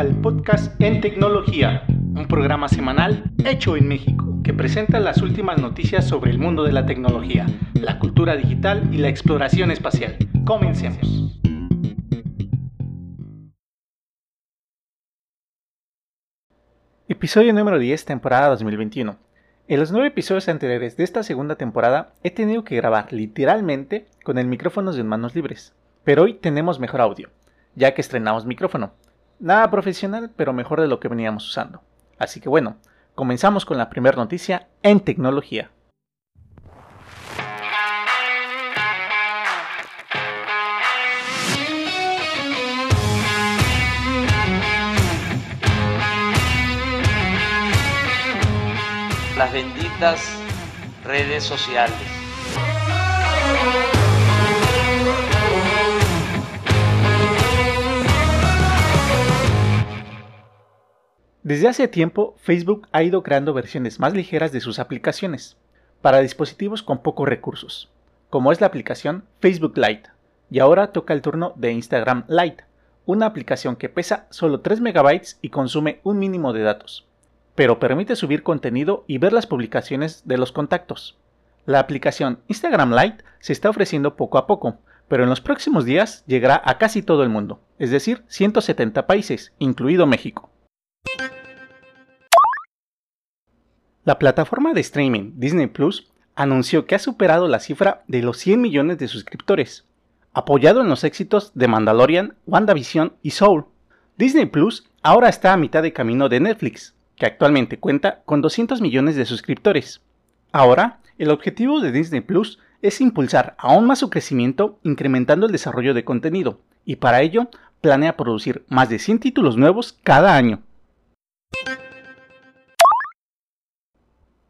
al podcast En Tecnología, un programa semanal hecho en México que presenta las últimas noticias sobre el mundo de la tecnología, la cultura digital y la exploración espacial. Comencemos. Episodio número 10, temporada 2021. En los nueve episodios anteriores de esta segunda temporada he tenido que grabar literalmente con el micrófono de manos libres, pero hoy tenemos mejor audio, ya que estrenamos micrófono. Nada profesional, pero mejor de lo que veníamos usando. Así que bueno, comenzamos con la primera noticia en tecnología. Las benditas redes sociales. Desde hace tiempo, Facebook ha ido creando versiones más ligeras de sus aplicaciones, para dispositivos con pocos recursos, como es la aplicación Facebook Lite, y ahora toca el turno de Instagram Lite, una aplicación que pesa solo 3 MB y consume un mínimo de datos, pero permite subir contenido y ver las publicaciones de los contactos. La aplicación Instagram Lite se está ofreciendo poco a poco, pero en los próximos días llegará a casi todo el mundo, es decir, 170 países, incluido México. La plataforma de streaming Disney Plus anunció que ha superado la cifra de los 100 millones de suscriptores, apoyado en los éxitos de Mandalorian, WandaVision y Soul. Disney Plus ahora está a mitad de camino de Netflix, que actualmente cuenta con 200 millones de suscriptores. Ahora, el objetivo de Disney Plus es impulsar aún más su crecimiento incrementando el desarrollo de contenido, y para ello planea producir más de 100 títulos nuevos cada año.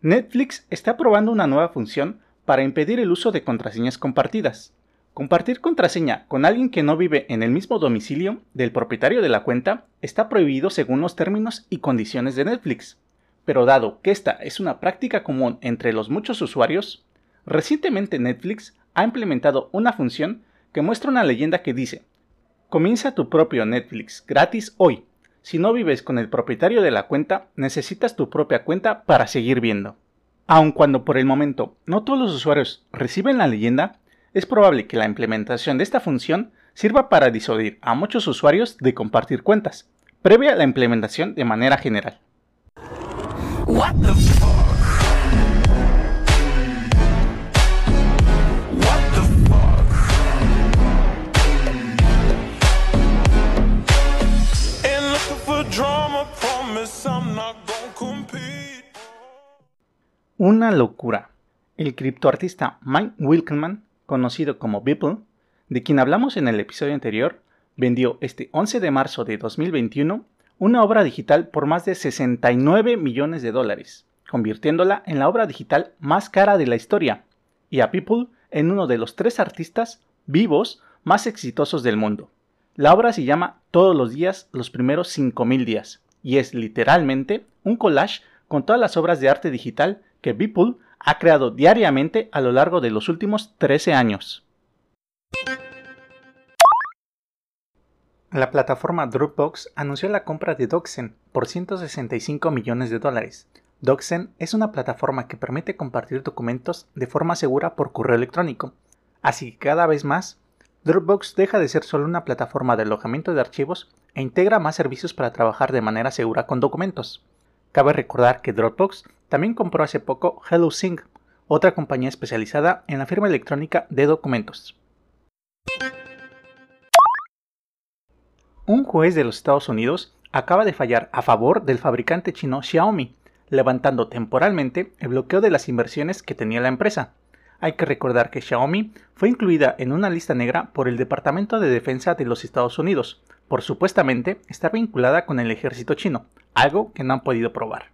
Netflix está probando una nueva función para impedir el uso de contraseñas compartidas. Compartir contraseña con alguien que no vive en el mismo domicilio del propietario de la cuenta está prohibido según los términos y condiciones de Netflix. Pero dado que esta es una práctica común entre los muchos usuarios, recientemente Netflix ha implementado una función que muestra una leyenda que dice, comienza tu propio Netflix gratis hoy si no vives con el propietario de la cuenta, necesitas tu propia cuenta para seguir viendo. Aun cuando por el momento no todos los usuarios reciben la leyenda, es probable que la implementación de esta función sirva para disuadir a muchos usuarios de compartir cuentas, previa la implementación de manera general. Una locura. El criptoartista Mike Wilkenman, conocido como Beeple, de quien hablamos en el episodio anterior, vendió este 11 de marzo de 2021 una obra digital por más de 69 millones de dólares, convirtiéndola en la obra digital más cara de la historia, y a People en uno de los tres artistas vivos más exitosos del mundo. La obra se llama Todos los días, los primeros 5000 días, y es literalmente un collage con todas las obras de arte digital que Beeple ha creado diariamente a lo largo de los últimos 13 años. La plataforma Dropbox anunció la compra de Doxen por 165 millones de dólares. Doxen es una plataforma que permite compartir documentos de forma segura por correo electrónico, así que cada vez más Dropbox deja de ser solo una plataforma de alojamiento de archivos e integra más servicios para trabajar de manera segura con documentos. Cabe recordar que Dropbox también compró hace poco HelloSync, otra compañía especializada en la firma electrónica de documentos. Un juez de los Estados Unidos acaba de fallar a favor del fabricante chino Xiaomi, levantando temporalmente el bloqueo de las inversiones que tenía la empresa. Hay que recordar que Xiaomi fue incluida en una lista negra por el Departamento de Defensa de los Estados Unidos, por supuestamente estar vinculada con el ejército chino, algo que no han podido probar.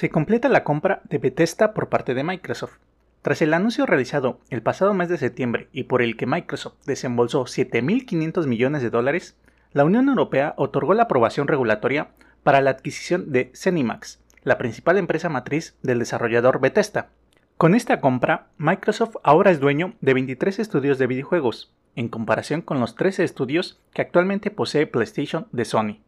Se completa la compra de Bethesda por parte de Microsoft. Tras el anuncio realizado el pasado mes de septiembre y por el que Microsoft desembolsó 7.500 millones de dólares, la Unión Europea otorgó la aprobación regulatoria para la adquisición de Zenimax, la principal empresa matriz del desarrollador Bethesda. Con esta compra, Microsoft ahora es dueño de 23 estudios de videojuegos, en comparación con los 13 estudios que actualmente posee PlayStation de Sony.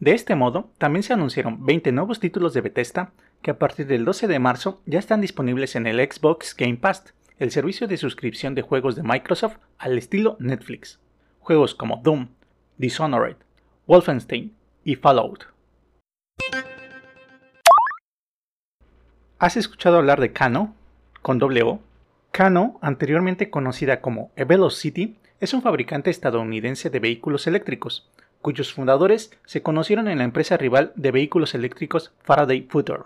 De este modo, también se anunciaron 20 nuevos títulos de Bethesda que a partir del 12 de marzo ya están disponibles en el Xbox Game Pass, el servicio de suscripción de juegos de Microsoft al estilo Netflix. Juegos como Doom, Dishonored, Wolfenstein y Fallout. ¿Has escuchado hablar de Kano? Con O. Kano, anteriormente conocida como City, es un fabricante estadounidense de vehículos eléctricos, cuyos fundadores se conocieron en la empresa rival de vehículos eléctricos Faraday Future,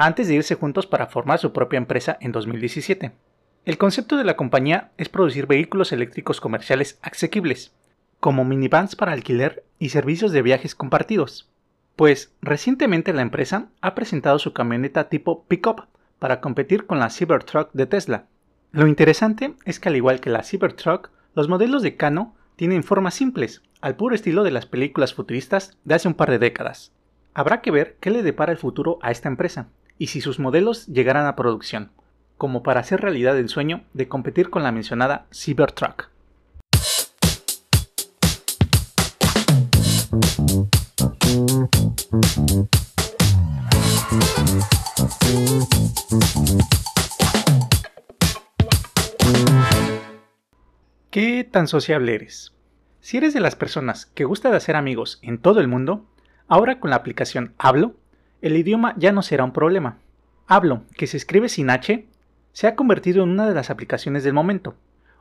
antes de irse juntos para formar su propia empresa en 2017. El concepto de la compañía es producir vehículos eléctricos comerciales asequibles, como minivans para alquiler y servicios de viajes compartidos. Pues recientemente la empresa ha presentado su camioneta tipo pickup para competir con la Cybertruck de Tesla. Lo interesante es que al igual que la Cybertruck, los modelos de Kano tienen formas simples, al puro estilo de las películas futuristas de hace un par de décadas. Habrá que ver qué le depara el futuro a esta empresa y si sus modelos llegarán a producción, como para hacer realidad el sueño de competir con la mencionada Cybertruck. ¿Qué tan sociable eres? Si eres de las personas que gusta de hacer amigos en todo el mundo, ahora con la aplicación Hablo, el idioma ya no será un problema. Hablo, que se escribe sin H, se ha convertido en una de las aplicaciones del momento.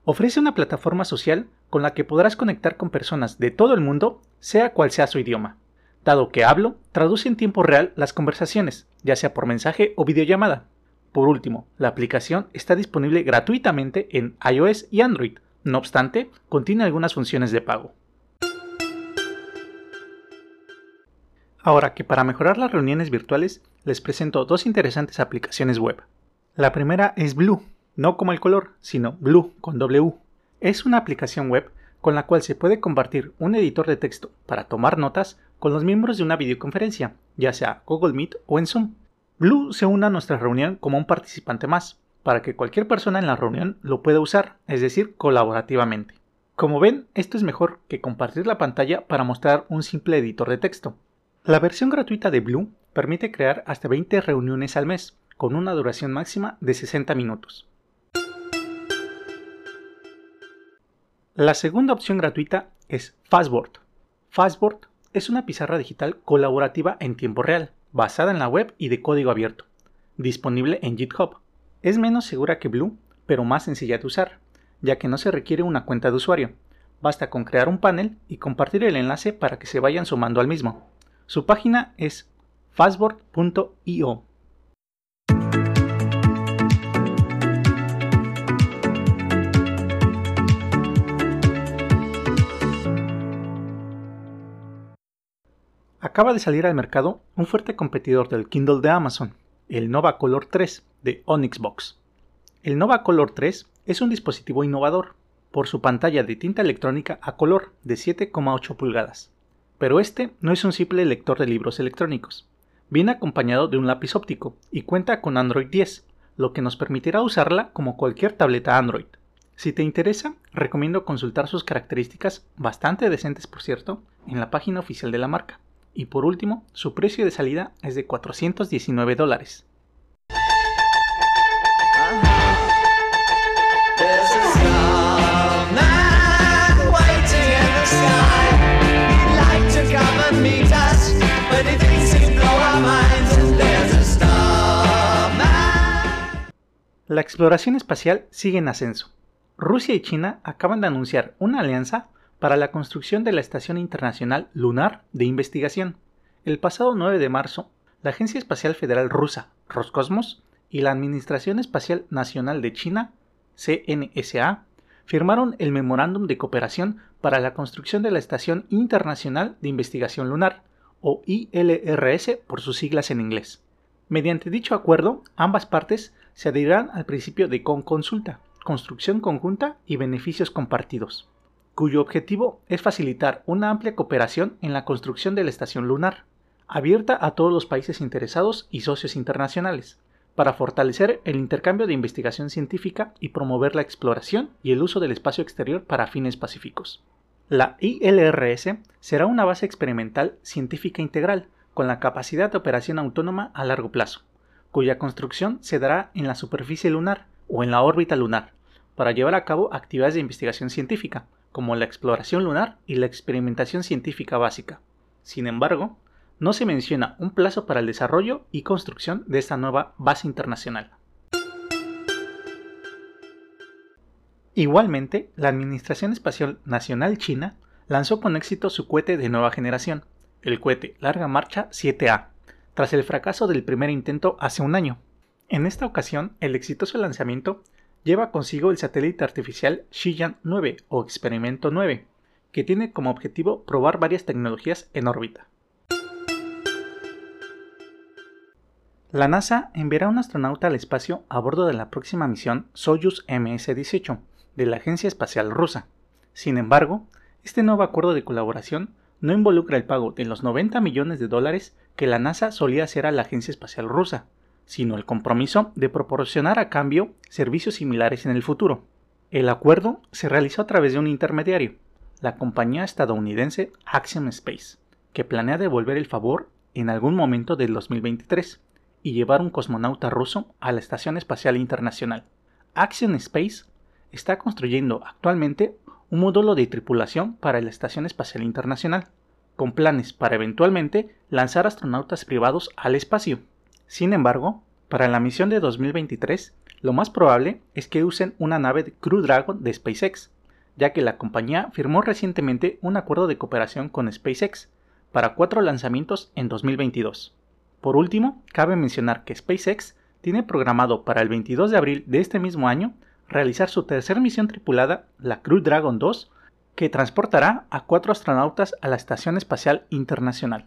Ofrece una plataforma social con la que podrás conectar con personas de todo el mundo, sea cual sea su idioma. Dado que hablo, traduce en tiempo real las conversaciones, ya sea por mensaje o videollamada. Por último, la aplicación está disponible gratuitamente en iOS y Android, no obstante, contiene algunas funciones de pago. Ahora que para mejorar las reuniones virtuales les presento dos interesantes aplicaciones web. La primera es Blue, no como el color, sino Blue con W. Es una aplicación web con la cual se puede compartir un editor de texto para tomar notas con los miembros de una videoconferencia, ya sea Google Meet o en Zoom. Blue se une a nuestra reunión como un participante más, para que cualquier persona en la reunión lo pueda usar, es decir, colaborativamente. Como ven, esto es mejor que compartir la pantalla para mostrar un simple editor de texto. La versión gratuita de Blue permite crear hasta 20 reuniones al mes, con una duración máxima de 60 minutos. La segunda opción gratuita es Fastboard. Fastboard es una pizarra digital colaborativa en tiempo real, basada en la web y de código abierto, disponible en GitHub. Es menos segura que Blue, pero más sencilla de usar, ya que no se requiere una cuenta de usuario. Basta con crear un panel y compartir el enlace para que se vayan sumando al mismo. Su página es fastboard.io. Acaba de salir al mercado un fuerte competidor del Kindle de Amazon, el Nova Color 3 de Onyx Box. El Nova Color 3 es un dispositivo innovador por su pantalla de tinta electrónica a color de 7,8 pulgadas. Pero este no es un simple lector de libros electrónicos. Viene acompañado de un lápiz óptico y cuenta con Android 10, lo que nos permitirá usarla como cualquier tableta Android. Si te interesa, recomiendo consultar sus características, bastante decentes por cierto, en la página oficial de la marca. Y por último, su precio de salida es de 419 dólares. La exploración espacial sigue en ascenso. Rusia y China acaban de anunciar una alianza para la construcción de la Estación Internacional Lunar de Investigación. El pasado 9 de marzo, la Agencia Espacial Federal Rusa, Roscosmos, y la Administración Espacial Nacional de China, CNSA, firmaron el Memorándum de Cooperación para la construcción de la Estación Internacional de Investigación Lunar, o ILRS por sus siglas en inglés. Mediante dicho acuerdo, ambas partes se adherirán al principio de conconsulta, construcción conjunta y beneficios compartidos, cuyo objetivo es facilitar una amplia cooperación en la construcción de la estación lunar, abierta a todos los países interesados y socios internacionales, para fortalecer el intercambio de investigación científica y promover la exploración y el uso del espacio exterior para fines pacíficos. La ILRS será una base experimental científica integral con la capacidad de operación autónoma a largo plazo, cuya construcción se dará en la superficie lunar o en la órbita lunar, para llevar a cabo actividades de investigación científica, como la exploración lunar y la experimentación científica básica. Sin embargo, no se menciona un plazo para el desarrollo y construcción de esta nueva base internacional. Igualmente, la Administración Espacial Nacional China lanzó con éxito su cohete de nueva generación, el cohete Larga Marcha 7A, tras el fracaso del primer intento hace un año. En esta ocasión, el exitoso lanzamiento lleva consigo el satélite artificial Xi'an 9 o Experimento 9, que tiene como objetivo probar varias tecnologías en órbita. La NASA enviará un astronauta al espacio a bordo de la próxima misión Soyuz MS-18 de la Agencia Espacial Rusa. Sin embargo, este nuevo acuerdo de colaboración no involucra el pago de los 90 millones de dólares que la NASA solía hacer a la Agencia Espacial Rusa, sino el compromiso de proporcionar a cambio servicios similares en el futuro. El acuerdo se realizó a través de un intermediario, la compañía estadounidense Axiom Space, que planea devolver el favor en algún momento del 2023 y llevar un cosmonauta ruso a la Estación Espacial Internacional. Axiom Space está construyendo actualmente un módulo de tripulación para la Estación Espacial Internacional, con planes para eventualmente lanzar astronautas privados al espacio. Sin embargo, para la misión de 2023, lo más probable es que usen una nave de Crew Dragon de SpaceX, ya que la compañía firmó recientemente un acuerdo de cooperación con SpaceX para cuatro lanzamientos en 2022. Por último, cabe mencionar que SpaceX tiene programado para el 22 de abril de este mismo año realizar su tercera misión tripulada, la Crew Dragon 2, que transportará a cuatro astronautas a la Estación Espacial Internacional.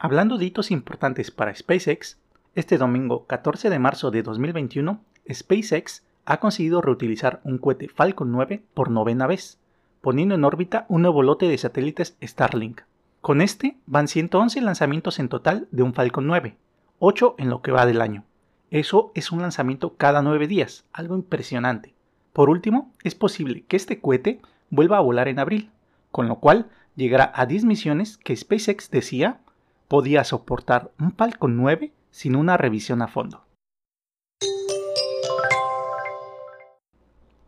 Hablando de hitos importantes para SpaceX, este domingo 14 de marzo de 2021, SpaceX ha conseguido reutilizar un cohete Falcon 9 por novena vez, poniendo en órbita un nuevo lote de satélites Starlink. Con este van 111 lanzamientos en total de un Falcon 9, 8 en lo que va del año. Eso es un lanzamiento cada 9 días, algo impresionante. Por último, es posible que este cohete vuelva a volar en abril, con lo cual llegará a 10 misiones que SpaceX decía podía soportar un Falcon 9 sin una revisión a fondo.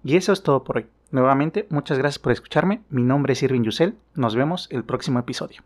Y eso es todo por hoy. Nuevamente, muchas gracias por escucharme. Mi nombre es Irving Yusel. Nos vemos el próximo episodio.